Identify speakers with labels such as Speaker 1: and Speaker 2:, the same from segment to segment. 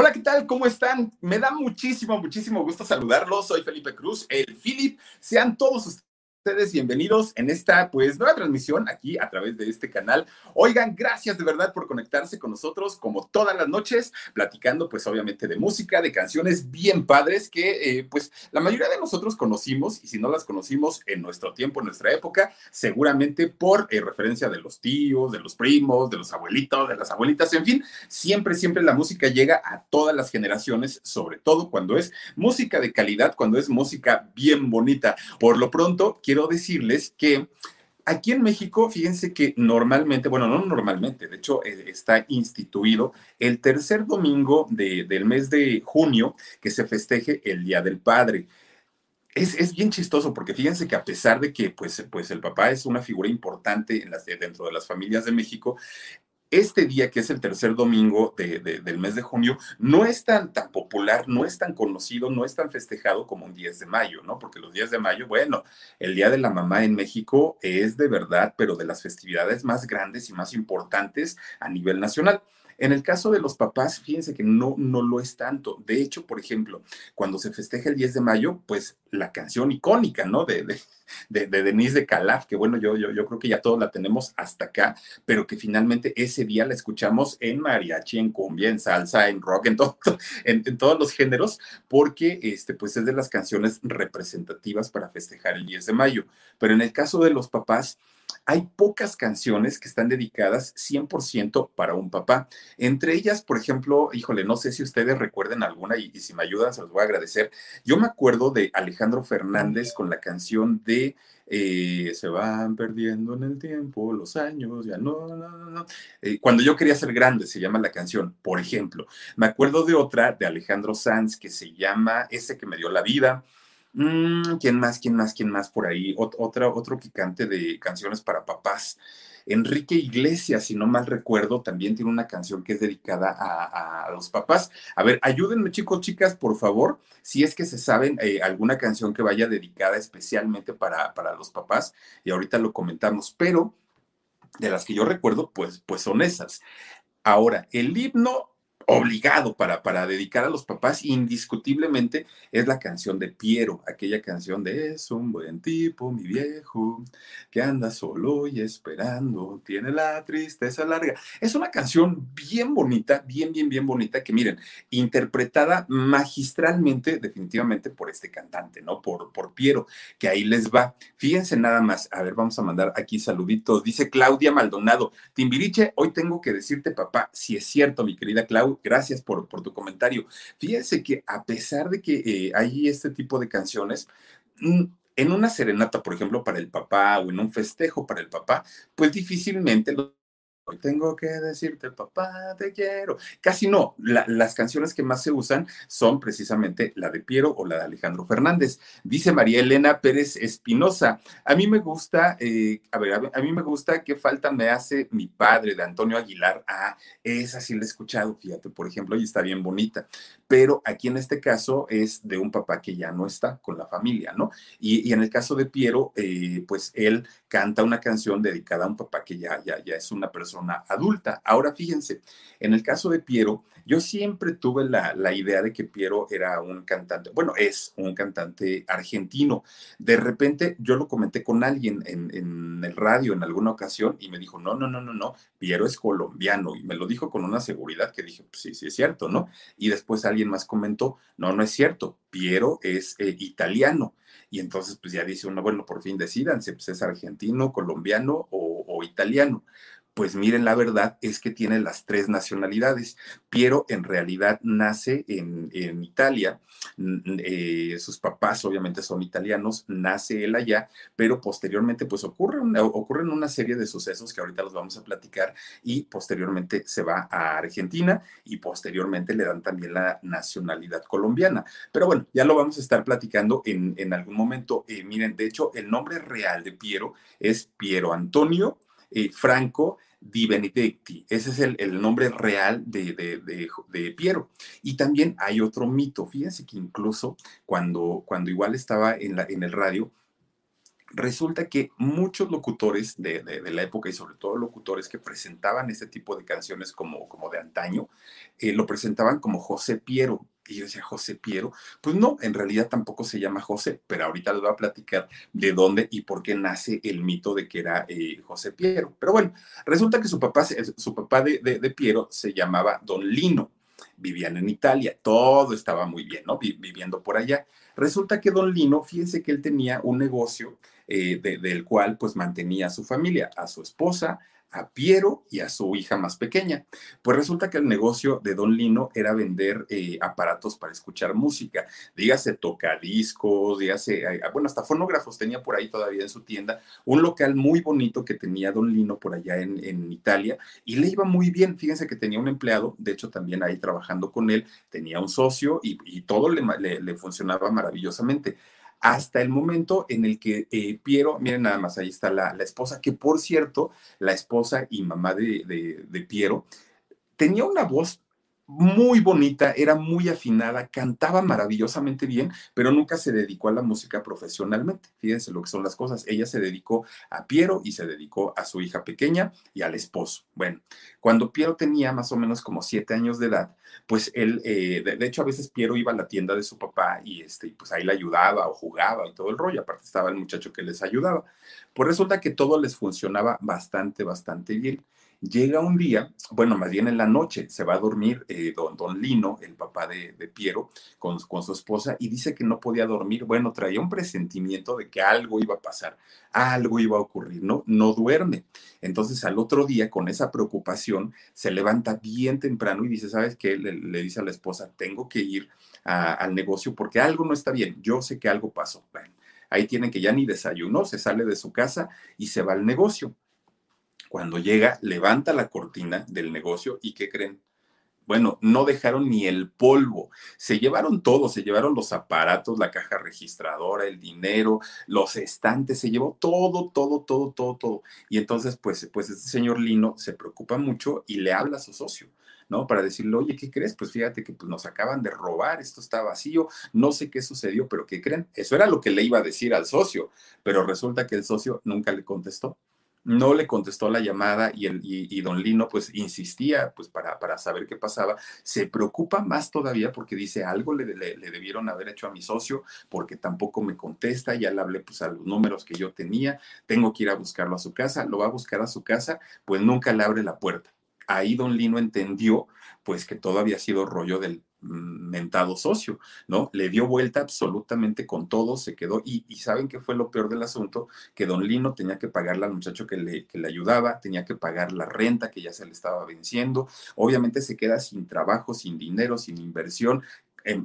Speaker 1: Hola, ¿qué tal? ¿Cómo están? Me da muchísimo, muchísimo gusto saludarlos. Soy Felipe Cruz, el Philip. Sean todos ustedes bienvenidos en esta pues nueva transmisión aquí a través de este canal. Oigan, gracias de verdad por conectarse con nosotros como todas las noches, platicando pues obviamente de música, de canciones bien padres que eh, pues la mayoría de nosotros conocimos y si no las conocimos en nuestro tiempo, en nuestra época, seguramente por eh, referencia de los tíos, de los primos, de los abuelitos, de las abuelitas, en fin, siempre, siempre la música llega a todas las generaciones, sobre todo cuando es música de calidad, cuando es música bien bonita. Por lo pronto, quiero decirles que aquí en México, fíjense que normalmente, bueno, no normalmente, de hecho eh, está instituido el tercer domingo del mes de junio que se festeje el Día del Padre. Es, es, bien chistoso porque fíjense que a pesar de que pues, pues el papá es una figura importante en las, dentro de las familias de México, este día, que es el tercer domingo del mes de junio, no es tan, tan popular, no es tan conocido, no es tan festejado como un 10 de mayo, ¿no? Porque los días de mayo, bueno, el Día de la Mamá en México es de verdad, pero de las festividades más grandes y más importantes a nivel nacional. En el caso de los papás, fíjense que no, no lo es tanto. De hecho, por ejemplo, cuando se festeja el 10 de mayo, pues la canción icónica, ¿no? De, de, de, Denise de Calaf, que bueno, yo, yo, yo creo que ya todos la tenemos hasta acá, pero que finalmente ese día la escuchamos en mariachi, en cumbia, en salsa, en rock, en, todo, en, en, todos los géneros, porque este, pues es de las canciones representativas para festejar el 10 de mayo. Pero en el caso de los papás, hay pocas canciones que están dedicadas 100% para un papá. Entre ellas, por ejemplo, híjole, no sé si ustedes recuerden alguna y, si me ayudan se los voy a agradecer. Yo me acuerdo de Alejandro Fernández con la canción de eh, Se van perdiendo en el tiempo los años, ya no, no, no, no. Eh, cuando yo quería ser grande, se llama la canción, por ejemplo. Me acuerdo de otra de Alejandro Sanz que se llama Ese que me dio la vida. Mm, ¿Quién más? ¿Quién más? ¿Quién más por ahí? otra, otro que cante de canciones para papás. Enrique Iglesias, si no mal recuerdo, también tiene una canción que es dedicada a, los papás. A ver, ayúdenme chicos, chicas, por favor, si es que se saben eh, alguna canción que vaya dedicada especialmente para, para los papás, y ahorita lo comentamos, pero de las que yo recuerdo, pues, pues son esas. Ahora, el himno obligado para, para dedicar a los papás, indiscutiblemente, es la canción de Piero, aquella canción de Es un buen tipo, mi viejo, que anda solo y esperando, tiene la tristeza larga. Es una canción bien bonita, bien, bien, bien bonita, que miren, interpretada magistralmente, definitivamente, por este cantante, ¿no? Por, por Piero, que ahí les va. Fíjense nada más, a ver, vamos a mandar aquí saluditos. Dice Claudia Maldonado, Timbiriche, hoy tengo que decirte, papá, si es cierto, mi querida Gracias por, por tu comentario. Fíjense que a pesar de que eh, hay este tipo de canciones, mm, en una serenata, por ejemplo, para el papá o en un festejo para el papá, pues difícilmente los Hoy tengo que decirte, papá, te quiero. Casi no. La, las canciones que más se usan son precisamente la de Piero o la de Alejandro Fernández. Dice María Elena Pérez Espinosa. A mí me gusta, eh, a ver, a, mí me gusta qué falta me hace mi padre de Antonio Aguilar. Ah, esa sí la he escuchado, fíjate, por ejemplo, y está bien bonita. Pero aquí en este caso es de un papá que ya no está con la familia, ¿no? Y, en el caso de Piero, eh, pues él canta una canción dedicada a un papá que ya, ya, ya es una persona adulta. Ahora fíjense, en el caso de Piero, yo siempre tuve la, la idea de que Piero era un cantante, bueno, es un cantante argentino. De repente yo lo comenté con alguien en, en el radio en alguna ocasión y me dijo, no, no, no, no, no, Piero es colombiano y me lo dijo con una seguridad que dije, pues sí, sí es cierto, ¿no? Y después alguien más comentó, no, no es cierto, Piero es eh, italiano. Y entonces, pues ya dice uno, bueno, por fin decidanse, pues es argentino, colombiano o italiano. Pues miren, la verdad es que tiene las tres nacionalidades. Piero en realidad nace en, Italia, eh, sus papás obviamente son italianos, nace él allá, pero posteriormente pues ocurre una, ocurren una serie de sucesos que ahorita los vamos a platicar y posteriormente se va a Argentina y posteriormente le dan también la nacionalidad colombiana. Pero bueno, ya lo vamos a estar platicando en, en algún momento. Eh, miren, de hecho, el nombre real de Piero es Piero Antonio eh, Franco Di Benedetti. Ese es el, nombre real de, de, Piero. Y también hay otro mito. Fíjense que incluso cuando, cuando igual estaba en, la, en el radio, resulta que muchos locutores de, la época y sobre todo locutores que presentaban este tipo de canciones como, como de antaño, eh, lo presentaban como José Piero. Y yo decía, José Piero, pues no, en realidad tampoco se llama José, pero ahorita les voy a platicar de dónde y por qué nace el mito de que era eh, José Piero. Pero bueno, resulta que su papá, su papá de, de, Piero se llamaba Don Lino, vivían en Italia, todo estaba muy bien, ¿no? viviendo por allá. Resulta que Don Lino, fíjense que él tenía un negocio eh, del cual pues mantenía a su familia, a su esposa, a Piero y a su hija más pequeña. Pues resulta que el negocio de Don Lino era vender eh, aparatos para escuchar música, dígase tocadiscos, dígase, eh, bueno, hasta fonógrafos tenía por ahí todavía en su tienda, un local muy bonito que tenía Don Lino por allá en, Italia y le iba muy bien, fíjense que tenía un empleado, de hecho también ahí trabajando con él, tenía un socio y, todo le funcionaba maravillosamente hasta el momento en el que eh, Piero, miren nada más, ahí está la, esposa, que por cierto, la esposa y mamá de, de Piero, tenía una voz muy bonita, era muy afinada, cantaba maravillosamente bien, pero nunca se dedicó a la música profesionalmente. Fíjense lo que son las cosas. Ella se dedicó a Piero y se dedicó a su hija pequeña y al esposo. Bueno, cuando Piero tenía más o menos como siete años de edad, pues él, eh, de, hecho a veces Piero iba a la tienda de su papá y este, pues ahí le ayudaba o jugaba y todo el rollo. Aparte estaba el muchacho que les ayudaba. Pues resulta que todo les funcionaba bastante, bastante bien. Llega un día, bueno, más bien en la noche, se va a dormir eh, don, don, Lino, el papá de, Piero, con, con, su esposa, y dice que no podía dormir. Bueno, traía un presentimiento de que algo iba a pasar, algo iba a ocurrir, ¿no? No duerme. Entonces, al otro día, con esa preocupación, se levanta bien temprano y dice, ¿sabes qué? Le, dice a la esposa, tengo que ir al negocio porque algo no está bien. Yo sé que algo pasó. Bueno, ahí tiene que ya ni desayunó, se sale de su casa y se va al negocio. Cuando llega, levanta la cortina del negocio y ¿qué creen? Bueno, no dejaron ni el polvo. Se llevaron todo, se llevaron los aparatos, la caja registradora, el dinero, los estantes, se llevó todo, todo, todo, todo, todo. Y entonces, pues, pues este señor Lino se preocupa mucho y le habla a su socio. ¿no? Para decirle, oye, ¿qué crees? Pues fíjate que pues, nos acaban de robar, esto está vacío, no sé qué sucedió, pero ¿qué creen? Eso era lo que le iba a decir al socio, pero resulta que el socio nunca le contestó no le contestó la llamada y, el, y, don Lino pues insistía pues para, para, saber qué pasaba. Se preocupa más todavía porque dice algo le, le, debieron haber hecho a mi socio porque tampoco me contesta, ya le hablé pues a los números que yo tenía, tengo que ir a buscarlo a su casa, lo va a buscar a su casa, pues nunca le abre la puerta. Ahí don Lino entendió pues que todo había sido rollo del mentado socio, ¿no? Le dio vuelta absolutamente con todo, se quedó y, saben qué fue lo peor del asunto, que don Lino tenía que pagarle al muchacho que le, que le ayudaba, tenía que pagar la renta que ya se le estaba venciendo, obviamente se queda sin trabajo, sin dinero, sin inversión,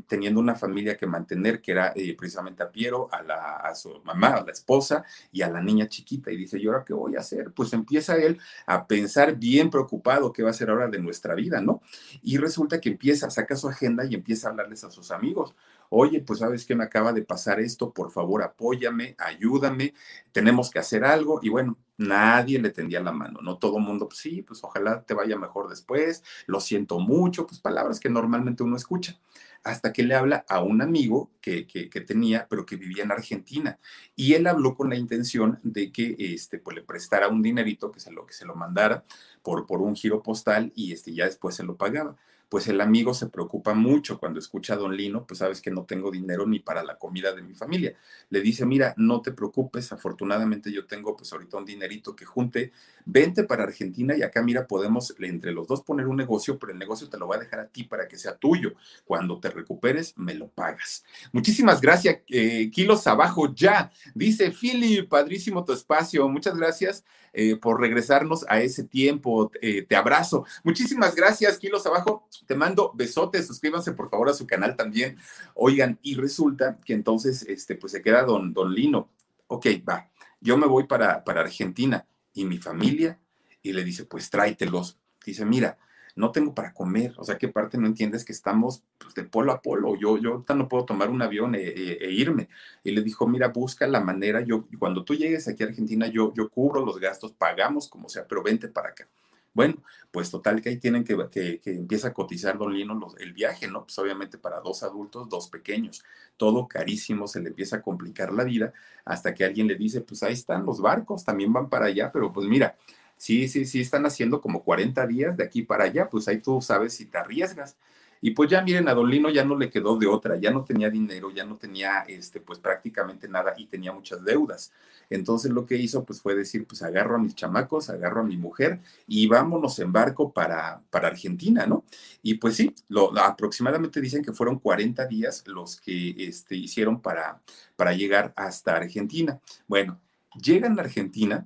Speaker 1: teniendo una familia que mantener, que era eh, precisamente a Piero, a, la, a su mamá, a la esposa y a la niña chiquita. Y dice, ¿y ahora qué voy a hacer? Pues empieza él a pensar bien preocupado qué va a hacer ahora de nuestra vida, ¿no? Y resulta que empieza, saca su agenda y empieza a hablarles a sus amigos. Oye, pues sabes que me acaba de pasar esto, por favor apóyame, ayúdame, tenemos que hacer algo. Y bueno, nadie le tendía la mano, ¿no? Todo el mundo, pues sí, pues ojalá te vaya mejor después, lo siento mucho, pues palabras que normalmente uno escucha hasta que le habla a un amigo que, que, tenía, pero que vivía en Argentina. Y él habló con la intención de que este, pues, le prestara un dinerito, que se lo, que se lo mandara por, por un giro postal y este, ya después se lo pagaba pues el amigo se preocupa mucho cuando escucha a don Lino, pues sabes que no tengo dinero ni para la comida de mi familia. Le dice, mira, no te preocupes, afortunadamente yo tengo pues ahorita un dinerito que junte, vente para Argentina y acá mira, podemos entre los dos poner un negocio, pero el negocio te lo va a dejar a ti para que sea tuyo. Cuando te recuperes, me lo pagas. Muchísimas gracias, eh, kilos abajo ya. Dice Philip, padrísimo tu espacio, muchas gracias. Eh, por regresarnos a ese tiempo. Eh, te abrazo. Muchísimas gracias, kilos abajo. Te mando besotes. Suscríbanse por favor a su canal también. Oigan, y resulta que entonces, este, pues se queda don, don Lino. Ok, va. Yo me voy para, para Argentina y mi familia. Y le dice, pues tráetelos. Dice, mira, no tengo para comer. O sea, ¿qué parte no entiendes que estamos pues, de polo a polo? Yo, yo no puedo tomar un avión e, e, e, irme. Y le dijo, mira, busca la manera. Yo, cuando tú llegues aquí a Argentina, yo, yo cubro los gastos, pagamos como sea, pero vente para acá. Bueno, pues total que ahí tienen que, que, que empieza a cotizar Don Lino el viaje, ¿no? Pues obviamente para dos adultos, dos pequeños, todo carísimo, se le empieza a complicar la vida hasta que alguien le dice, pues ahí están los barcos, también van para allá, pero pues mira, sí, sí, sí, están haciendo como 40 días de aquí para allá, pues ahí tú sabes si te arriesgas. Y pues ya miren, a Don Lino ya no le quedó de otra, ya no tenía dinero, ya no tenía, este, pues prácticamente nada y tenía muchas deudas. Entonces lo que hizo, pues fue decir, pues agarro a mis chamacos, agarro a mi mujer y vámonos en barco para, para Argentina, ¿no? Y pues sí, lo, aproximadamente dicen que fueron 40 días los que este, hicieron para, para llegar hasta Argentina. Bueno, llegan a Argentina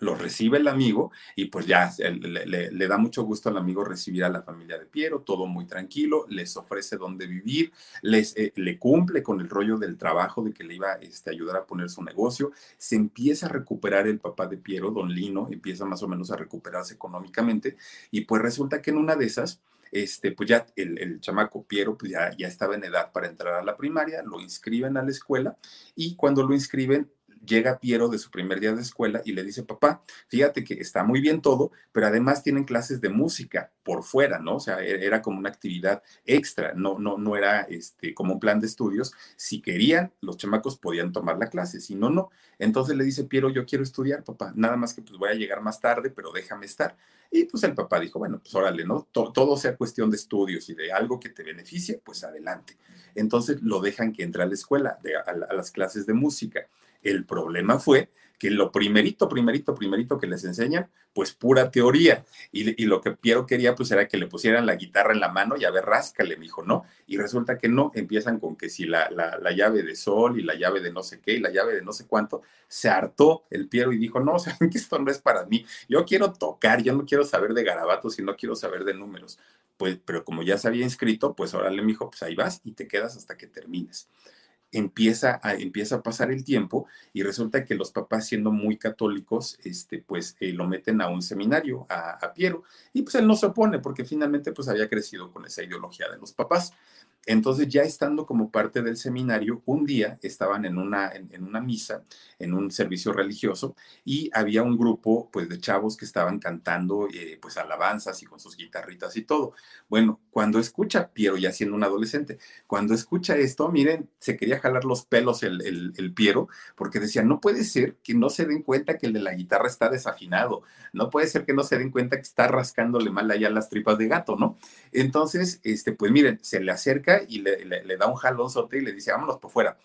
Speaker 1: Lo recibe el amigo y pues ya le, da mucho gusto al amigo recibir a la familia de Piero, todo muy tranquilo, les ofrece dónde vivir, les, eh, le cumple con el rollo del trabajo de que le iba este, a ayudar a poner su negocio, se empieza a recuperar el papá de Piero, don Lino, empieza más o menos a recuperarse económicamente y pues resulta que en una de esas, este, pues ya el, chamaco Piero pues ya, ya estaba en edad para entrar a la primaria, lo inscriben a la escuela y cuando lo inscriben llega Piero de su primer día de escuela y le dice, papá, fíjate que está muy bien todo, pero además tienen clases de música por fuera, ¿no? O sea, e-, era como una actividad extra, no, no, no era este, como un plan de estudios. Si querían, los chamacos podían tomar la clase, si no, no. Entonces le dice Piero, yo quiero estudiar, papá, nada más que pues voy a llegar más tarde, pero déjame estar. Y pues el papá dijo, bueno, pues órale, ¿no? Todo, sea cuestión de estudios y de algo que te beneficie, pues adelante. Entonces lo dejan que entre a la escuela, a las clases de música. El problema fue que lo primerito, primerito, primerito que les enseñan, pues pura teoría. Y, lo que Piero quería, pues era que le pusieran la guitarra en la mano y a ver, ráscale, me dijo, ¿no? Y resulta que no, empiezan con que si la, la, llave de sol y la llave de no sé qué y la llave de no sé cuánto, se hartó el Piero y dijo, no, saben que esto no es para mí, yo quiero tocar, yo no quiero saber de garabatos y no quiero saber de números. Pues, pero como ya se había inscrito, pues órale, me dijo, pues ahí vas y te quedas hasta que termines empieza a, empieza a pasar el tiempo y resulta que los papás, siendo muy católicos, este, pues eh, lo meten a un seminario, a, Piero, y pues él no se opone porque finalmente pues había crecido con esa ideología de los papás. Entonces, ya estando como parte del seminario, un día estaban en una, en, una misa, en un servicio religioso, y había un grupo pues, de chavos que estaban cantando eh, pues, alabanzas y con sus guitarritas y todo. Bueno, cuando escucha Piero, ya siendo un adolescente, cuando escucha esto, miren, se quería jalar los pelos el, el, el Piero, porque decía, no puede ser que no se den cuenta que el de la guitarra está desafinado, no puede ser que no se den cuenta que está rascándole mal allá las tripas de gato, ¿no? Entonces, este, pues miren, se le acerca y le, da un jalonzote y le dice, vámonos por fuera.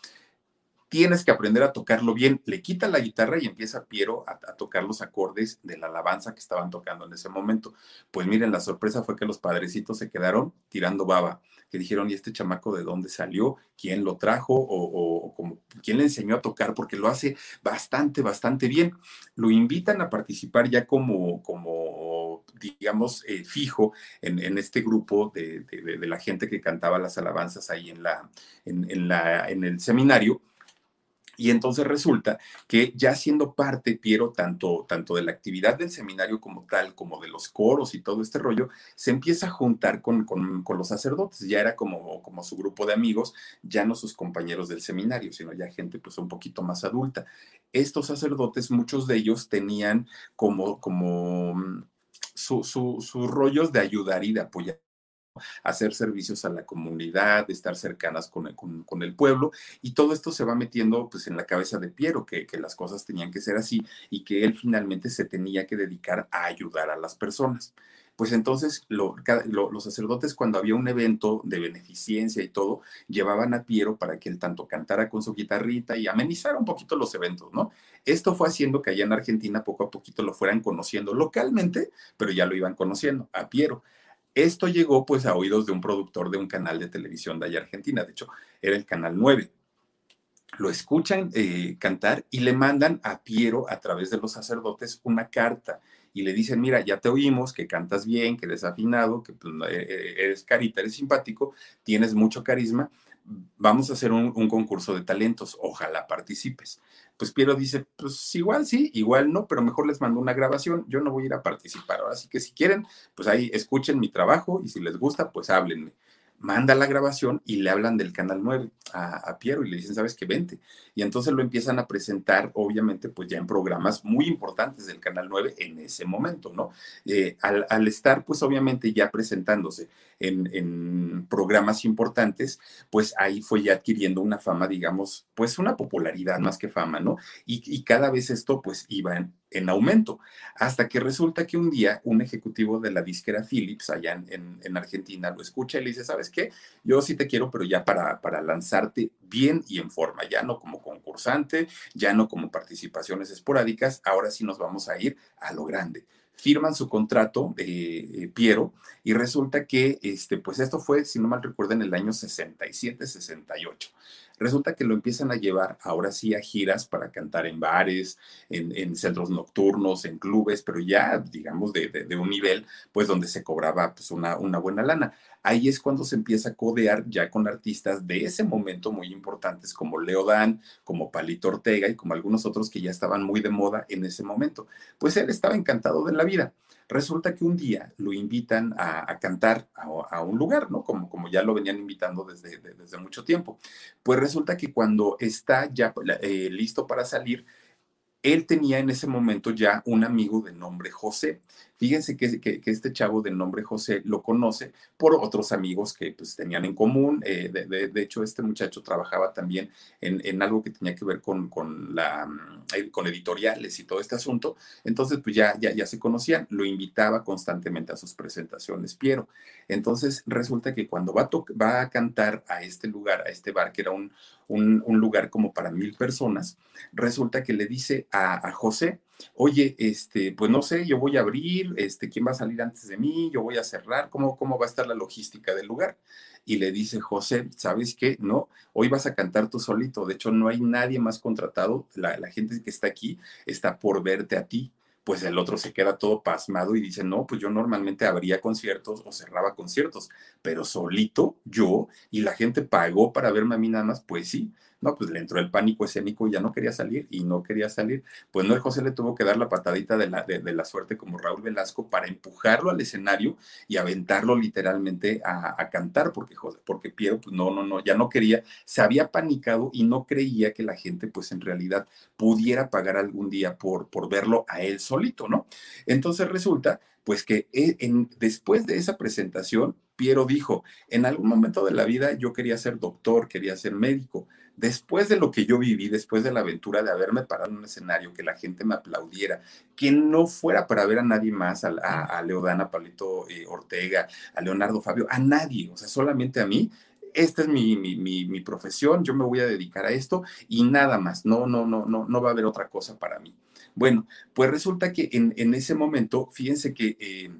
Speaker 1: tienes que aprender a tocarlo bien. Le quita la guitarra y empieza Piero a, tocar los acordes de la alabanza que estaban tocando en ese momento. Pues miren, la sorpresa fue que los padrecitos se quedaron tirando baba, que dijeron, ¿y este chamaco de dónde salió? ¿Quién lo trajo? ¿O, quién le enseñó a tocar? Porque lo hace bastante, bastante bien. Lo invitan a participar ya como, como digamos, eh, fijo en, este grupo de, la gente que cantaba las alabanzas ahí en, la, en, la, en el seminario y entonces resulta que ya siendo parte, Piero, tanto, tanto de la actividad del seminario como tal, como de los coros y todo este rollo, se empieza a juntar con, los sacerdotes. Ya era como, como su grupo de amigos, ya no sus compañeros del seminario, sino ya gente pues un poquito más adulta. Estos sacerdotes, muchos de ellos tenían como, como mm, sus rollos de ayudar y de apoyar hacer servicios a la comunidad, estar cercanas con el, pueblo, y todo esto se va metiendo pues en la cabeza de Piero, que, que, las cosas tenían que ser así y que él finalmente se tenía que dedicar a ayudar a las personas. Pues entonces los sacerdotes cuando había un evento de beneficencia y todo, llevaban a Piero para que él tanto cantara con su guitarrita y amenizara un poquito los eventos, ¿no? Esto fue haciendo que allá en Argentina poco a poquito lo fueran conociendo localmente, pero ya lo iban conociendo a Piero. Esto llegó pues a oídos de un productor de un canal de televisión de allá Argentina, de hecho era el canal 9. Lo escuchan eh, cantar y le mandan a Piero a través de los sacerdotes una carta y le dicen, mira, ya te oímos, que cantas bien, que eres afinado, que pues, eh, eh, eres carita, eres simpático, tienes mucho carisma, vamos a hacer un, concurso de talentos, ojalá participes. Pues Piero dice, pues igual sí, igual no, pero mejor les mando una grabación, yo no voy a ir a participar. Ahora que si quieren, pues ahí escuchen mi trabajo y si les gusta, pues háblenme manda la grabación y le hablan del Canal 9 a, Piero y le dicen, sabes que vente. Y entonces lo empiezan a presentar, obviamente, pues ya en programas muy importantes del Canal 9 en ese momento, ¿no? Eh, al, estar, pues obviamente ya presentándose en, programas importantes, pues ahí fue ya adquiriendo una fama, digamos, pues una popularidad más que fama, ¿no? Y, y cada vez esto, pues iba en, en aumento, hasta que resulta que un día un ejecutivo de la disquera Philips allá en, Argentina lo escucha y le dice, ¿sabes qué? Yo sí te quiero, pero ya para, para lanzarte bien y en forma, ya no como concursante, ya no como participaciones esporádicas, ahora sí nos vamos a ir a lo grande firman su contrato, eh, Piero, y resulta que, este, pues esto fue, si no mal recuerdo, en el año 67-68. Resulta que lo empiezan a llevar ahora sí a giras para cantar en bares, en, centros nocturnos, en clubes, pero ya, digamos, de, un nivel, pues donde se cobraba pues una, una buena lana. Ahí es cuando se empieza a codear ya con artistas de ese momento muy importantes como Leo Dan, como Palito Ortega y como algunos otros que ya estaban muy de moda en ese momento. Pues él estaba encantado de la vida. Resulta que un día lo invitan a, cantar a, un lugar, ¿no? Como, como ya lo venían invitando desde, desde mucho tiempo. Pues resulta que cuando está ya eh, listo para salir, él tenía en ese momento ya un amigo de nombre José. Fíjense que, este chavo de nombre José lo conoce por otros amigos que pues, tenían en común. Eh, de, hecho, este muchacho trabajaba también en, algo que tenía que ver con, con, la, mm, con editoriales y todo este asunto. Entonces, pues ya, ya, ya se conocían. Lo invitaba constantemente a sus presentaciones, Piero. Entonces, resulta que cuando va a, va a cantar a este lugar, a este bar, que era un, un, lugar como para mil personas, resulta que le dice a, José, oye, este, pues no sé, yo voy a abrir, este, ¿quién va a salir antes de mí? Yo voy a cerrar, ¿cómo, cómo va a estar la logística del lugar? Y le dice José, ¿sabes qué? No, hoy vas a cantar tú solito, de hecho no hay nadie más contratado, la, la gente que está aquí está por verte a ti pues el otro se queda todo pasmado y dice, no, pues yo normalmente abría conciertos o cerraba conciertos, pero solito yo y la gente pagó para verme a mí nada más, pues sí, no, pues le entró el pánico escénico y ya no quería salir y no quería salir. Pues no, el José le tuvo que dar la patadita de la, de, la suerte como Raúl Velasco para empujarlo al escenario y aventarlo literalmente a, cantar, porque, porque Piero, pues no, no, no, ya no quería, se había panicado y no creía que la gente, pues en realidad pudiera pagar algún día por, por verlo a él solito, ¿no? Entonces resulta pues que eh, en, después de esa presentación, Piero dijo, en algún momento de la vida yo quería ser doctor, quería ser médico, después de lo que yo viví, después de la aventura de haberme parado en un escenario, que la gente me aplaudiera, que no fuera para ver a nadie más, a, Leodana, a Pablito eh, Ortega, a Leonardo Fabio, a nadie, o sea, solamente a mí, esta es mi, mi, mi, profesión, yo me voy a dedicar a esto y nada más, no, no, no, no, no va a haber otra cosa para mí. Bueno, pues resulta que en, en ese momento, fíjense que... Eh,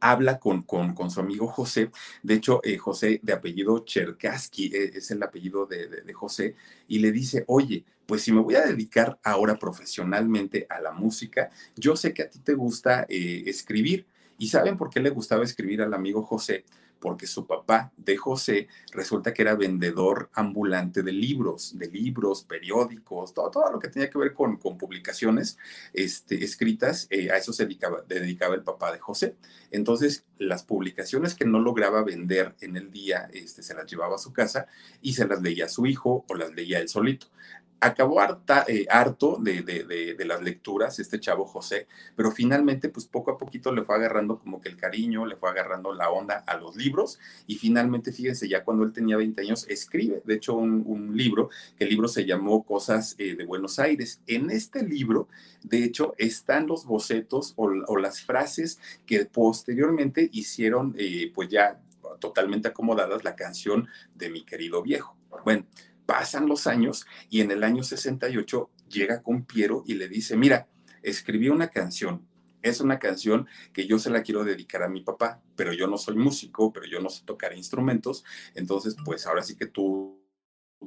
Speaker 1: habla con, con, su amigo José. De hecho, eh, José de apellido Cherkaski eh, es el apellido de, José, y le dice, oye, pues si me voy a dedicar ahora profesionalmente a la música, yo sé que a ti te gusta escribir. ¿Y saben por qué le gustaba escribir al amigo José? Porque su papá de José resulta que era vendedor ambulante de libros, de libros, periódicos, todo, todo lo que tenía que ver con, con publicaciones este, escritas, eh, a eso se dedicaba, el papá de José. Entonces, las publicaciones que no lograba vender en el día, este, se las llevaba a su casa y se las leía a su hijo o las leía él solito acabó eh, harto de, de, las lecturas, este chavo José, pero finalmente, pues poco a poquito le fue agarrando como que el cariño, le fue agarrando la onda a los libros y finalmente, fíjense, ya cuando él tenía 20 años, escribe, de hecho, un, libro, que el libro se llamó Cosas eh, de Buenos Aires. En este libro, de hecho, están los bocetos o, las frases que posteriormente hicieron, eh, pues ya totalmente acomodadas, la canción de mi querido viejo. Bueno, pasan los años y en el año 68 llega con Piero y le dice, mira, escribí una canción. Es una canción que yo se la quiero dedicar a mi papá, pero yo no soy músico, pero yo no sé tocar instrumentos. Entonces, pues ahora sí que tú,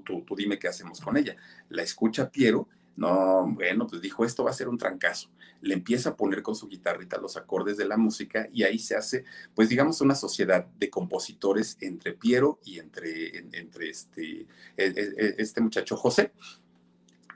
Speaker 1: tú, tú dime qué hacemos con ella. La escucha Piero no, bueno, pues dijo, esto va a ser un trancazo. Le empieza a poner con su guitarrita los acordes de la música y ahí se hace, pues digamos, una sociedad de compositores entre Piero y entre, entre este, e, e, e, este muchacho José.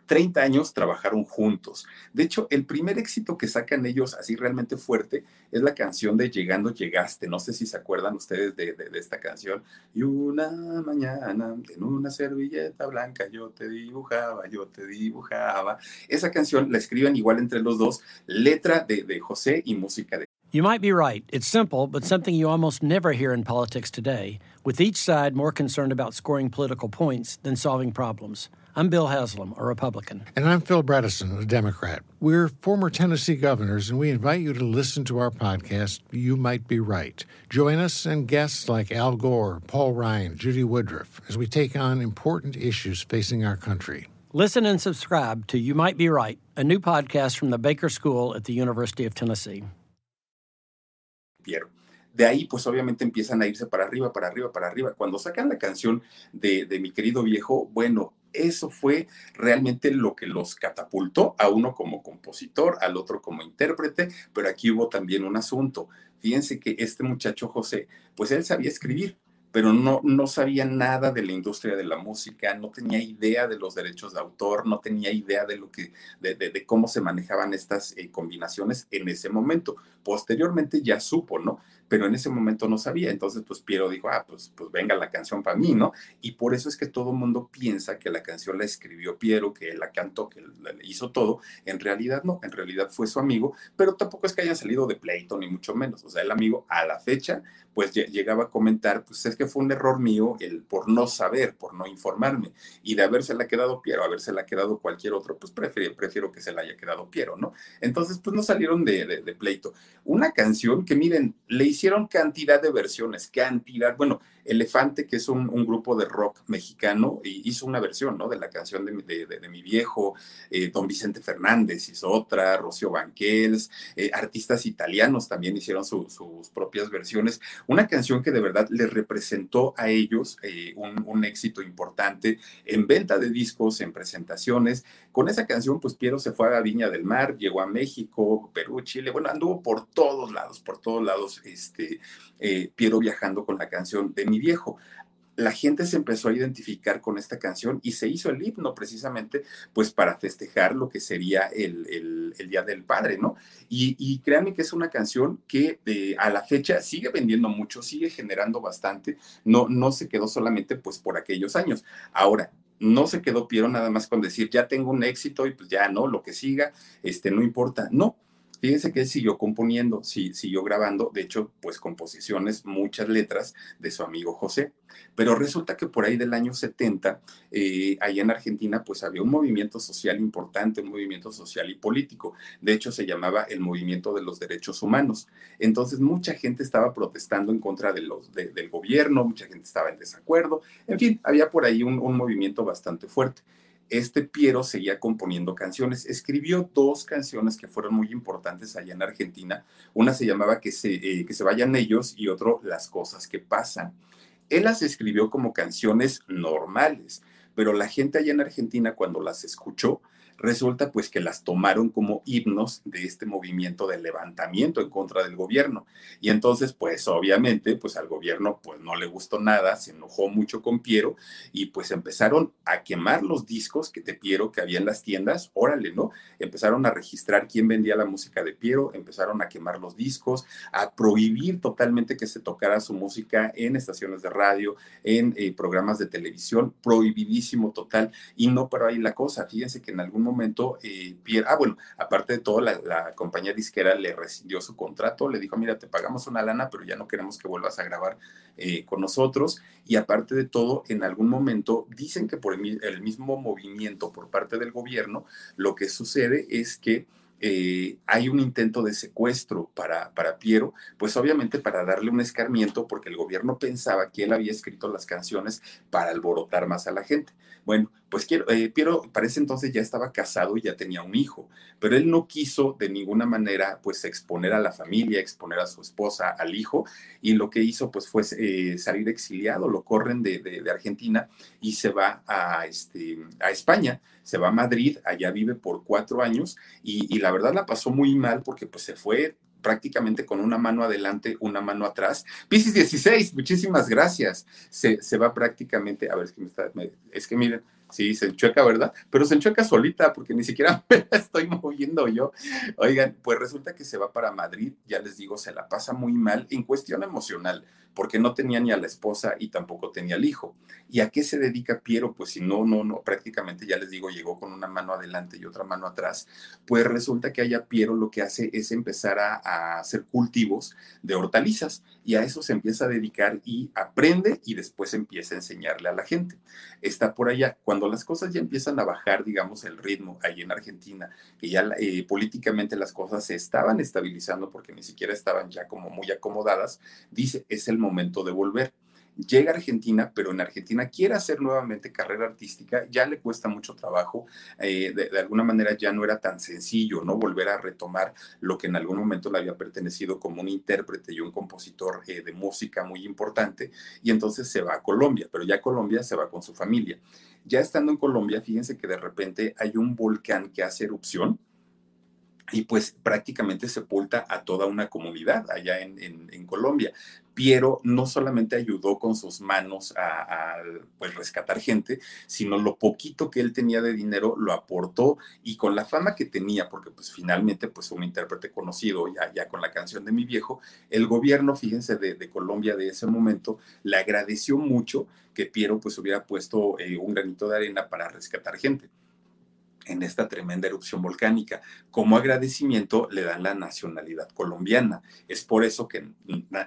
Speaker 1: 30 años trabajaron juntos. De hecho, el primer éxito que sacan ellos así realmente fuerte es la canción de Llegando Llegaste. No sé si se acuerdan ustedes de, esta canción. Y una mañana en una servilleta blanca yo te dibujaba, yo te dibujaba. Esa canción la escriben igual entre los dos, letra de, de José y música de
Speaker 2: You might be right. It's simple, but something you almost never hear in politics today, with each side more concerned about scoring political points than solving problems. I'm Bill Haslam, a Republican.
Speaker 3: And I'm Phil Bredesen, a Democrat. We're former Tennessee governors, and we invite you to listen to our podcast, You Might Be Right. Join us and guests like Al Gore, Paul Ryan, Judy Woodruff, as we take on important issues facing our country.
Speaker 2: Listen and subscribe to You Might Be Right, a new podcast from the Baker School at the University of Tennessee.
Speaker 1: Piero. De ahí, pues obviamente empiezan a irse para arriba, para arriba, para arriba. Cuando sacan la canción de, de mi querido viejo, bueno, eso fue realmente lo que los catapultó a uno como compositor, al otro como intérprete, pero aquí hubo también un asunto. Fíjense que este muchacho José, pues él sabía escribir, pero no, no sabía nada de la industria de la música, no tenía idea de los derechos de autor, no tenía idea de, lo que, de, cómo se manejaban estas eh, combinaciones en ese momento. Posteriormente ya supo, ¿no? Pero en ese momento no sabía. Entonces, pues Piero dijo, ah, pues, pues venga la canción para mí, ¿no? Y por eso es que todo el mundo piensa que la canción la escribió Piero, que él la cantó, que él hizo todo. En realidad no, en realidad fue su amigo, pero tampoco es que haya salido de pleito, ni mucho menos. O sea, el amigo a la fecha, pues llegaba a comentar, pues es que fue un error mío el por no saber, por no informarme. Y de habérsela quedado Piero, habérsela quedado cualquier otro, pues prefiero, prefiero que se la haya quedado Piero, ¿no? Entonces, pues no salieron de, de, de pleito. Una canción que, miren, le hicieron cantidad de versiones, cantidad, bueno, Elefante, que es un, grupo de rock mexicano, hizo una versión, ¿no? De la canción de, mi viejo, eh, Don Vicente Fernández hizo otra, Rocío Banquels, eh, artistas italianos también hicieron sus propias versiones. Una canción que de verdad les representó a ellos eh, un, éxito importante en venta de discos, en presentaciones. Con esa canción, pues Piero se fue a Viña del Mar, llegó a México, Perú, Chile, bueno, anduvo por todos lados, por todos lados, este, Piero viajando con la canción de mi viejo. La gente se empezó a identificar con esta canción y se hizo el himno precisamente pues para festejar lo que sería el, Día del Padre, ¿no? Y, créanme que es una canción que eh, a la fecha sigue vendiendo mucho, sigue generando bastante, no, no se quedó solamente pues por aquellos años. Ahora, no se quedó Piero nada más con decir, ya tengo un éxito y pues ya no, lo que siga, este, no importa. No, Fíjense que siguió componiendo, sí, siguió grabando, de hecho, pues composiciones, muchas letras de su amigo José. Pero resulta que por ahí del año 70, eh, allá en Argentina, pues había un movimiento social importante, un movimiento social y político. De hecho, se llamaba el Movimiento de los Derechos Humanos. Entonces, mucha gente estaba protestando en contra de los, del gobierno, mucha gente estaba en desacuerdo. En fin, había por ahí un movimiento bastante fuerte este Piero seguía componiendo canciones. Escribió dos canciones que fueron muy importantes allá en Argentina. Una se llamaba Que se, eh, que se vayan ellos y otro Las cosas que pasan. Él las escribió como canciones normales, pero la gente allá en Argentina cuando las escuchó resulta pues que las tomaron como himnos de este movimiento de levantamiento en contra del gobierno. Y entonces pues obviamente pues al gobierno pues no le gustó nada, se enojó mucho con Piero y pues empezaron a quemar los discos que de Piero que había en las tiendas, órale, ¿no? Empezaron a registrar quién vendía la música de Piero, empezaron a quemar los discos, a prohibir totalmente que se tocara su música en estaciones de radio, en eh, programas de televisión, prohibidísimo total. Y no pero ahí la cosa, fíjense que en algún momento, eh, Pierre, ah, bueno, aparte de todo, la, compañía disquera le rescindió su contrato, le dijo, mira, te pagamos una lana, pero ya no queremos que vuelvas a grabar eh, con nosotros. Y aparte de todo, en algún momento dicen que por el mismo movimiento por parte del gobierno, lo que sucede es que eh, hay un intento de secuestro para, para Piero, pues obviamente para darle un escarmiento, porque el gobierno pensaba que él había escrito las canciones para alborotar más a la gente. Bueno, pues quiero, eh, Piero para ese entonces ya estaba casado y ya tenía un hijo, pero él no quiso de ninguna manera pues exponer a la familia, exponer a su esposa, al hijo, y lo que hizo pues fue eh, salir exiliado, lo corren de, Argentina y se va a, este, a España, se va a Madrid, allá vive por cuatro años y, y la verdad la pasó muy mal porque pues se fue prácticamente con una mano adelante, una mano atrás. Piscis 16, muchísimas gracias. Se, se va prácticamente, a ver, es que, me está, es que miren, Sí, se enchueca, ¿verdad? Pero se enchueca solita porque ni siquiera me la estoy moviendo yo. Oigan, pues resulta que se va para Madrid, ya les digo, se la pasa muy mal en cuestión emocional, porque no tenía ni a la esposa y tampoco tenía al hijo. ¿Y a qué se dedica Piero? Pues si no, no, no, prácticamente ya les digo, llegó con una mano adelante y otra mano atrás. Pues resulta que allá Piero lo que hace es empezar a, a hacer cultivos de hortalizas y a eso se empieza a dedicar y aprende y después empieza a enseñarle a la gente. Está por allá. Cuando las cosas ya empiezan a bajar, digamos, el ritmo ahí en Argentina, que ya eh, políticamente las cosas se estaban estabilizando porque ni siquiera estaban ya como muy acomodadas, dice, es el momento de volver llega a Argentina, pero en Argentina quiere hacer nuevamente carrera artística, ya le cuesta mucho trabajo, eh, de, alguna manera ya no era tan sencillo, ¿no? Volver a retomar lo que en algún momento le había pertenecido como un intérprete y un compositor eh, de música muy importante, y entonces se va a Colombia, pero ya Colombia se va con su familia. Ya estando en Colombia, fíjense que de repente hay un volcán que hace erupción, y pues prácticamente sepulta a toda una comunidad allá en, Colombia. Piero no solamente ayudó con sus manos a, pues, rescatar gente, sino lo poquito que él tenía de dinero lo aportó y con la fama que tenía, porque pues finalmente pues un intérprete conocido ya, con la canción de mi viejo, el gobierno, fíjense, de, Colombia de ese momento le agradeció mucho que Piero pues hubiera puesto eh, un granito de arena para rescatar gente en esta tremenda erupción volcánica. Como agradecimiento le dan la nacionalidad colombiana. Es por eso que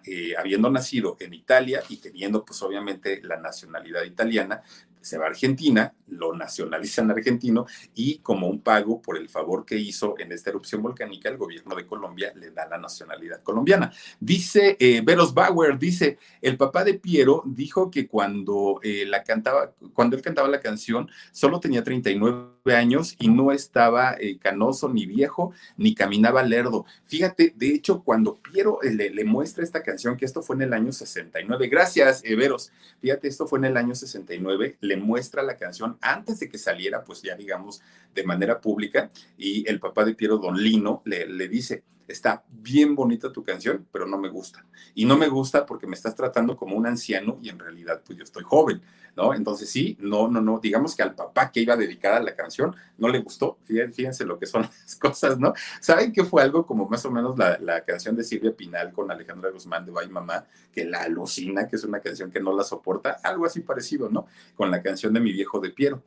Speaker 1: eh, habiendo nacido en Italia y teniendo pues obviamente la nacionalidad italiana, se va a Argentina, lo nacionalizan argentino y como un pago por el favor que hizo en esta erupción volcánica, el gobierno de Colombia le da la nacionalidad colombiana. Dice eh, Veros Bauer, dice, el papá de Piero dijo que cuando, eh, la cantaba, cuando él cantaba la canción solo tenía 39 años y no estaba eh, canoso ni viejo ni caminaba lerdo. Fíjate, de hecho, cuando Piero eh, le, le, muestra esta canción, que esto fue en el año 69, gracias, Veros, fíjate, esto fue en el año 69, le muestra la canción antes de que saliera, pues ya digamos, de manera pública, y el papá de Piero, Don Lino, le, le dice, está bien bonita tu canción, pero no me gusta. Y no me gusta porque me estás tratando como un anciano y en realidad pues yo estoy joven, ¿no? Entonces sí, no, no, no, digamos que al papá que iba a dedicar a la canción no le gustó, fíjense, lo que son las cosas, ¿no? ¿Saben que fue algo como más o menos la, la canción de Silvia Pinal con Alejandra Guzmán de Bye Mamá, que la alucina, que es una canción que no la soporta? Algo así parecido, ¿no? Con la canción de Mi Viejo de Piero.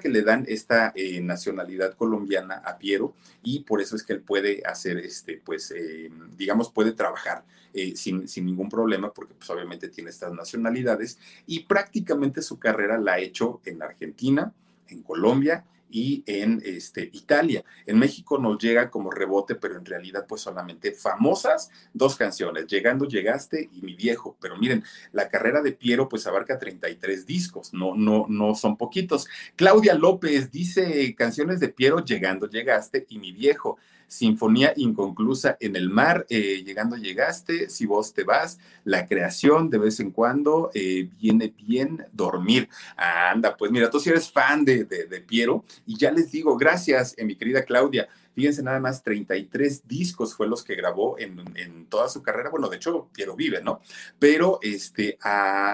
Speaker 1: Que le dan esta eh, nacionalidad colombiana a Piero y por eso es que él puede hacer, este, pues, eh, digamos, puede trabajar eh, sin, sin, ningún problema porque pues obviamente tiene estas nacionalidades y prácticamente su carrera la ha hecho en Argentina, en Colombia y en este, Italia. En México nos llega como rebote, pero en realidad pues solamente famosas dos canciones, Llegando, Llegaste y Mi Viejo. Pero miren, la carrera de Piero pues abarca 33 discos, no, no, no son poquitos. Claudia López dice canciones de Piero, Llegando, Llegaste y Mi Viejo. Sinfonía inconclusa en el mar, eh, llegando llegaste, si vos te vas, la creación de vez en cuando, eh, viene bien dormir. anda, pues mira, tú si eres fan de, de, de Piero y ya les digo, gracias, eh, mi querida Claudia. Fíjense nada más, 33 discos fue los que grabó en, en toda su carrera. Bueno, de hecho, Piero vive, ¿no? Pero este,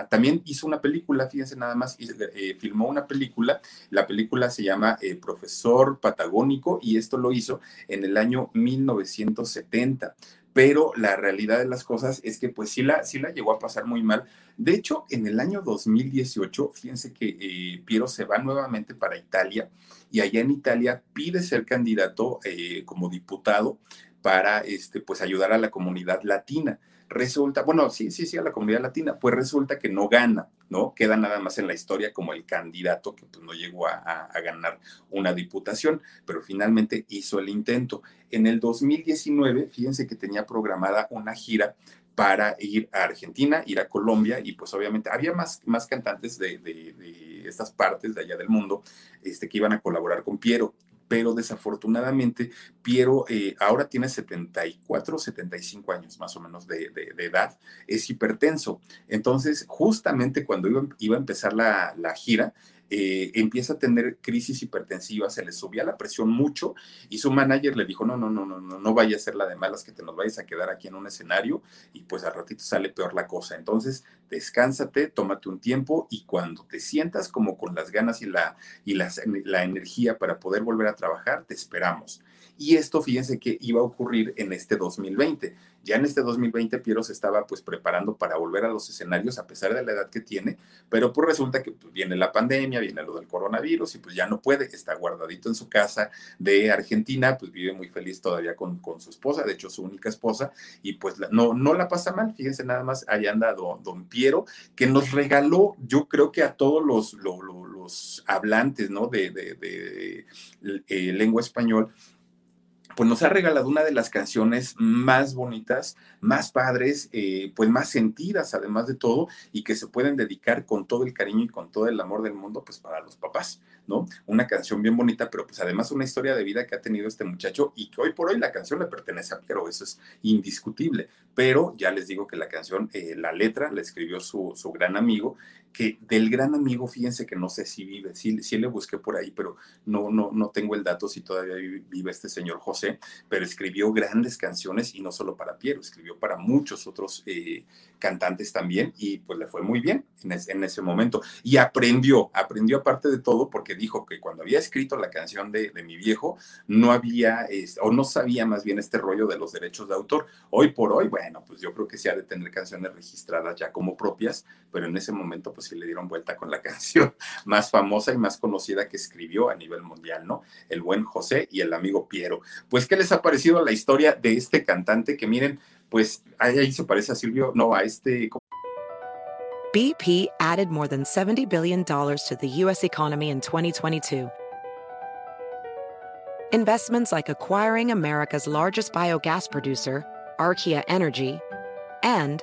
Speaker 1: también hizo una película, fíjense nada más, eh, filmó una película. La película se llama eh, Profesor Patagónico y esto lo hizo en el año 1970 pero la realidad de las cosas es que pues sí la, sí la llegó a pasar muy mal. De hecho, en el año 2018, fíjense que eh, Piero se va nuevamente para Italia y allá en Italia pide ser candidato eh, como diputado para este, pues ayudar a la comunidad latina resulta, bueno, sí, sí, sí, a la comunidad latina, pues resulta que no gana, ¿no? Queda nada más en la historia como el candidato que pues, no llegó a, ganar una diputación, pero finalmente hizo el intento. En el 2019, fíjense que tenía programada una gira para ir a Argentina, ir a Colombia y pues obviamente había más, más cantantes de, de, de estas partes de allá del mundo este, que iban a colaborar con Piero pero desafortunadamente Piero eh, ahora tiene 74, 75 años más o menos de, de, edad, es hipertenso. Entonces, justamente cuando iba, iba a empezar la, la gira, eh, empieza a tener crisis hipertensivas, se le subía la presión mucho y su manager le dijo, no, no, no, no, no, no vaya a ser la de malas que te nos vayas a quedar aquí en un escenario y pues al ratito sale peor la cosa. Entonces, descánsate, tómate un tiempo y cuando te sientas como con las ganas y la, y la, la energía para poder volver a trabajar, te esperamos. Y esto, fíjense que iba a ocurrir en este 2020. Ya en este 2020 Piero se estaba pues preparando para volver a los escenarios a pesar de la edad que tiene, pero pues resulta que pues, viene la pandemia, viene lo del coronavirus y pues ya no puede, está guardadito en su casa de Argentina, pues vive muy feliz todavía con, con su esposa, de hecho su única esposa, y pues no, no la pasa mal, fíjense nada más, allá anda don, Piero, que nos regaló, yo creo que a todos los, los, hablantes, ¿no? De, de eh, lengua español, pues nos ha regalado una de las canciones más bonitas, más padres, eh, pues más sentidas además de todo y que se pueden dedicar con todo el cariño y con todo el amor del mundo pues para los papás, ¿no? Una canción bien bonita, pero pues además una historia de vida que ha tenido este muchacho y que hoy por hoy la canción le pertenece a Piero, eso es indiscutible, pero ya les digo que la canción, eh, la letra la escribió su, su gran amigo que del gran amigo, fíjense que no sé si vive, sí, sí le busqué por ahí, pero no, no, no tengo el dato si todavía vive este señor José, pero escribió grandes canciones y no solo para Piero, escribió para muchos otros eh, cantantes también y pues le fue muy bien en, es, en, ese momento. Y aprendió, aprendió aparte de todo porque dijo que cuando había escrito la canción de, de mi viejo, no había, es, o no sabía más bien este rollo de los derechos de autor. Hoy por hoy, bueno, pues yo creo que sí ha de tener canciones registradas ya como propias, pero en ese momento pues sí le dieron vuelta con la canción más famosa y más conocida que escribió a nivel mundial, ¿no? El buen José y el amigo Piero. Pues, ¿qué les ha parecido la historia de este cantante que miren, pues ahí se parece a Silvio, no, a este...
Speaker 4: BP added more than $70 billion to the U.S. economy in 2022. Investments like acquiring America's largest biogas producer, Archaea Energy, and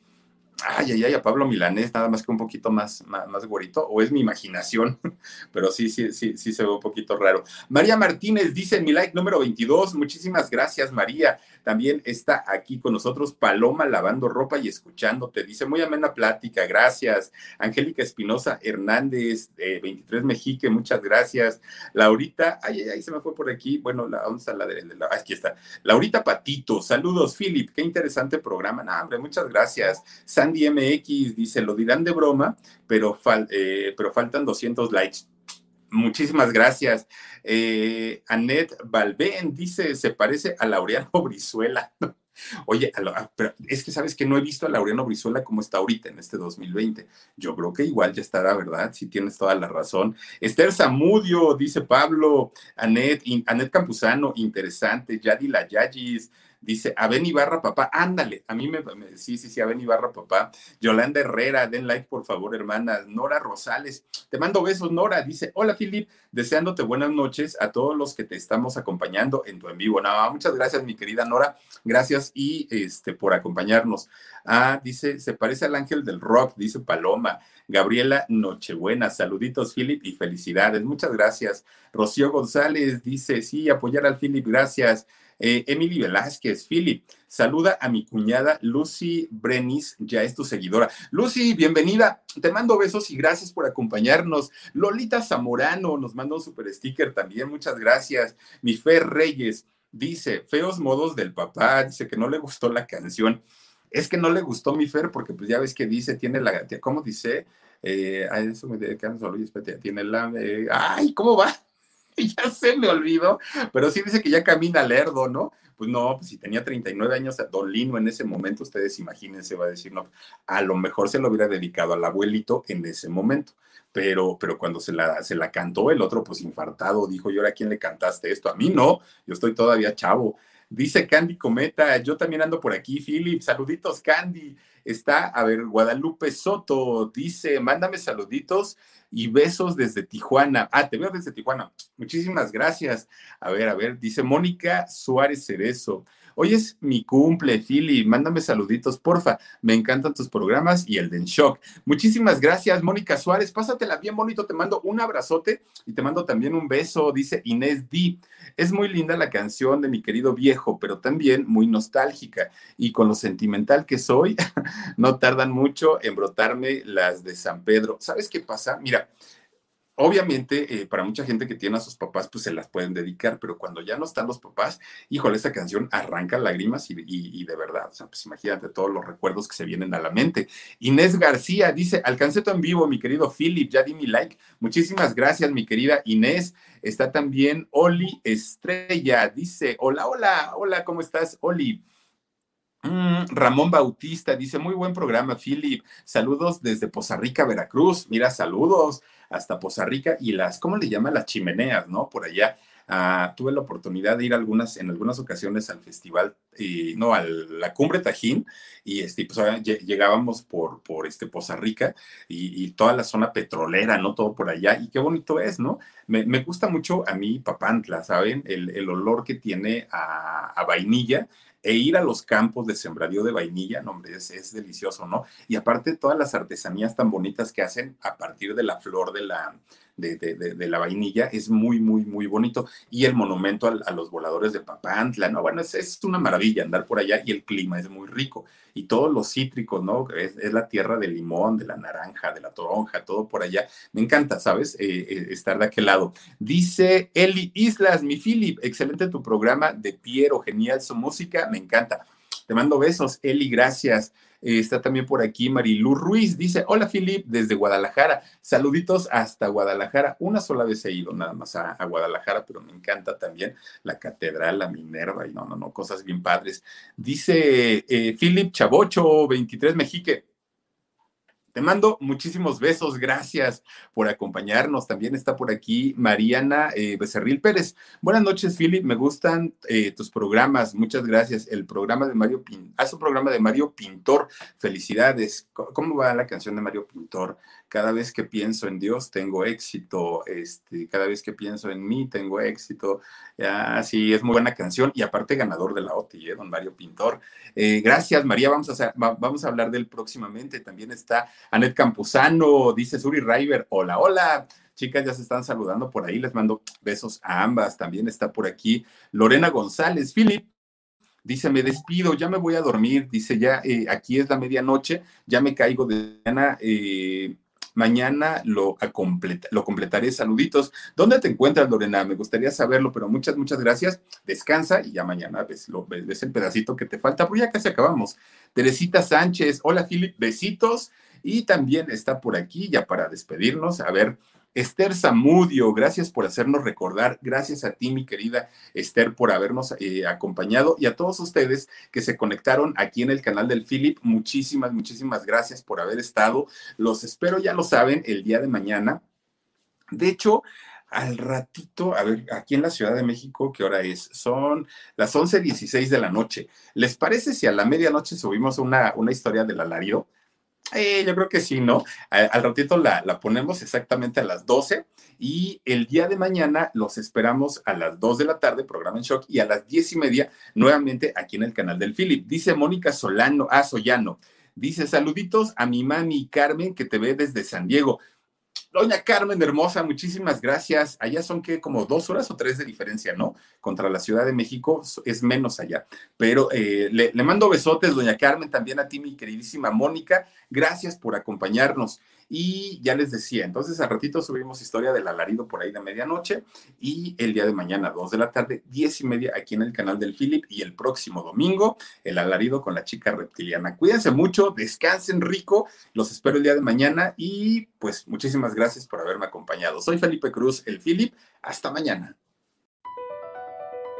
Speaker 1: Ay, ay, ay, a Pablo Milanés, nada más que un poquito más, más, más güerito, o es mi imaginación, pero sí, sí, sí, sí se ve un poquito raro. María Martínez dice mi like número 22, muchísimas gracias María. También está aquí con nosotros Paloma lavando ropa y escuchándote. Dice, muy amena plática, gracias. Angélica Espinosa Hernández, eh, 23 Mexique, muchas gracias. Laurita, ay, ay, ay, se me fue por aquí. Bueno, la, ¿dónde está la de, la, aquí está. Laurita Patito, saludos, Philip, qué interesante programa. No, hombre, muchas gracias. Candy MX dice, lo dirán de broma, pero, eh, pero faltan 200 likes. Muchísimas gracias. Eh, Annette Balbén dice, se parece a Laureano Brizuela. Oye, pero es que sabes que no he visto a Laureano Brizuela como está ahorita en este 2020. Yo creo que igual ya estará, ¿verdad? Si tienes toda la razón. Esther Zamudio, dice Pablo, Anet, Anet Campuzano, interesante. Yadi Layagis, Dice, Aben Ibarra, papá, ándale. A mí me, sí, sí, sí, Aben Ibarra, papá. Yolanda Herrera, den like, por favor, hermana. Nora Rosales, te mando besos, Nora. Dice, hola, Filip, deseándote buenas noches a todos los que te estamos acompañando en tu en vivo. No, muchas gracias, mi querida Nora. Gracias y este por acompañarnos. Ah, dice, se parece al ángel del rock, dice Paloma. Gabriela Nochebuena, saluditos, Philip, y felicidades. Muchas gracias. Rocío González dice, sí, apoyar al Philip, gracias. Eh, Emily Velázquez, Philip, saluda a mi cuñada Lucy Brenis, ya es tu seguidora. Lucy, bienvenida, te mando besos y gracias por acompañarnos. Lolita Zamorano nos manda un super sticker también, muchas gracias. Mi Fer Reyes dice, feos modos del papá, dice que no le gustó la canción. Es que no le gustó mi Fer porque pues ya ves que dice, tiene la, ¿cómo dice? Eh, eso me tiene la, eh, ay, ¿cómo va? ya se me olvidó, pero sí dice que ya camina lerdo, ¿no? Pues no, pues si tenía 39 años, Don Lino en ese momento, ustedes imagínense, va a decir, no, a lo mejor se lo hubiera dedicado al abuelito en ese momento, pero, pero cuando se la, se la cantó el otro, pues infartado, dijo, ¿y ahora quién le cantaste esto? A mí no, yo estoy todavía chavo. Dice Candy Cometa, yo también ando por aquí, Philip, saluditos Candy. Está, a ver, Guadalupe Soto dice, mándame saluditos y besos desde Tijuana. Ah, te veo desde Tijuana. Muchísimas gracias. A ver, a ver, dice Mónica Suárez Cerezo. Hoy es mi cumple, Philly. Mándame saluditos, porfa. Me encantan tus programas y el de Shock. Muchísimas gracias, Mónica Suárez. Pásatela bien bonito. Te mando un abrazote y te mando también un beso, dice Inés D. Es muy linda la canción de mi querido viejo, pero también muy nostálgica. Y con lo sentimental que soy, no tardan mucho en brotarme las de San Pedro. ¿Sabes qué pasa? Mira, obviamente, eh, para mucha gente que tiene a sus papás, pues se las pueden dedicar, pero cuando ya no están los papás, híjole, esa canción arranca lágrimas y, de verdad, o sea, pues imagínate todos los recuerdos que se vienen a la mente. Inés García dice, alcancé en vivo, mi querido Philip, ya di mi like. Muchísimas gracias, mi querida Inés. Está también Oli Estrella, dice, hola, hola, hola, ¿cómo estás, Oli? Mm, Ramón Bautista dice, muy buen programa, Philip. Saludos desde Poza Rica, Veracruz. Mira, saludos hasta Poza Rica y las, ¿cómo le llaman? Las chimeneas, ¿no? Por allá. Ah, tuve la oportunidad de ir algunas, en algunas ocasiones al festival, no, a la cumbre Tajín, y este, pues, llegábamos por, por este, Poza Rica y, toda la zona petrolera, ¿no? Todo por allá, y qué bonito es, ¿no? Me, gusta mucho a mí Papantla, ¿saben? El, olor que tiene a vainilla, e ir a los campos de sembradío de vainilla, no, hombre, es, delicioso, ¿no? Y aparte todas las artesanías tan bonitas que hacen a partir de la flor de la, de, la vainilla es muy, muy, muy bonito. Y el monumento a, los voladores de Papantla, ¿no? Bueno, es, es, una maravilla andar por allá y el clima es muy rico. Y todos los cítricos, ¿no? Es, la tierra del limón, de la naranja, de la toronja, todo por allá. Me encanta, ¿sabes? Eh, eh, estar de aquel lado. Dice Eli Islas, mi Philip, excelente tu programa de Piero, genial su música, me encanta. Te mando besos, Eli, gracias. Eh, está también por aquí Marilu Ruiz, dice, hola Filip, desde Guadalajara, saluditos hasta Guadalajara. Una sola vez he ido nada más a, Guadalajara, pero me encanta también la catedral, la Minerva y no, no, no, cosas bien padres. Dice eh, Philip Chavocho, 23 Mexique. Te mando muchísimos besos, gracias por acompañarnos. También está por aquí Mariana eh, Becerril Pérez. Buenas noches, Philip. Me gustan eh, tus programas. Muchas gracias. El programa de Mario Pintor. Haz un programa de Mario Pintor. Felicidades. ¿Cómo va la canción de Mario Pintor? Cada vez que pienso en Dios tengo éxito. Este, cada vez que pienso en mí tengo éxito. Ah, sí, es muy buena canción y aparte ganador de la OTI, ¿eh? don Mario Pintor. gracias, María. Vamos a, vamos a hablar de él próximamente. También está Anet Campuzano, dice Suri River, hola, hola. Chicas, ya se están saludando por ahí, les mando besos a ambas. También está por aquí Lorena González, Philip. Dice, me despido, ya me voy a dormir. Dice, ya eh, aquí es la medianoche, ya me caigo de mañana. Eh, Mañana lo, completaré. Saluditos. ¿Dónde te encuentras, Lorena? Me gustaría saberlo, pero muchas, muchas gracias. Descansa y ya mañana ves el pedacito que te falta, porque ya casi acabamos. Teresita Sánchez, hola, Philip, besitos. Y también está por aquí, ya para despedirnos, a ver, Esther Zamudio, gracias por hacernos recordar. Gracias a ti, mi querida Esther, por habernos eh, acompañado y a todos ustedes que se conectaron aquí en el canal del Philip. Muchísimas, muchísimas gracias por haber estado. Los espero, ya lo saben, el día de mañana. De hecho, al ratito, a ver, aquí en la Ciudad de México, ¿qué hora es? Son las 11.16 de la noche. ¿Les parece si a la medianoche subimos una, una historia del alarido? Yo creo que sí, ¿no? Al, ratito la, ponemos exactamente a las 12 y el día de mañana los esperamos a las 2 de la tarde, programa en shock, y a las 10 y media nuevamente aquí en el canal del Philip. Dice Mónica Solano, ah, Soyano, dice saluditos a mi mami Carmen que te ve desde San Diego. Doña Carmen Hermosa, muchísimas gracias. Allá son que como dos horas o tres de diferencia, ¿no? Contra la Ciudad de México es menos allá. Pero eh, le, le, mando besotes, doña Carmen, también a ti, mi queridísima Mónica. Gracias por acompañarnos. Y ya les decía, entonces al ratito subimos historia del alarido por ahí de medianoche y el día de mañana, dos de la tarde, diez y media aquí en el canal del Philip y el próximo domingo, el alarido con la chica reptiliana. Cuídense mucho, descansen rico, los espero el día de mañana y pues muchísimas gracias por haberme acompañado. Soy Felipe Cruz, el Philip. Hasta mañana.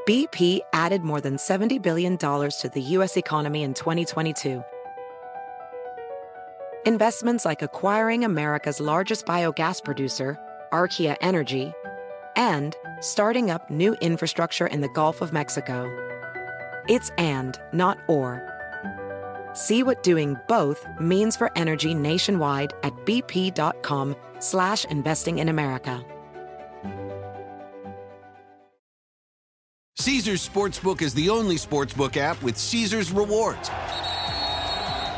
Speaker 4: BP added more than $70 billion to the U.S. economy in 2022. Investments like acquiring America's largest biogas producer, Archaea Energy, and starting up new infrastructure in the Gulf of Mexico. It's and, not or. See what doing both means for energy nationwide at bp.com slash investing in America.
Speaker 5: Caesar's Sportsbook is the only sportsbook app with Caesar's rewards.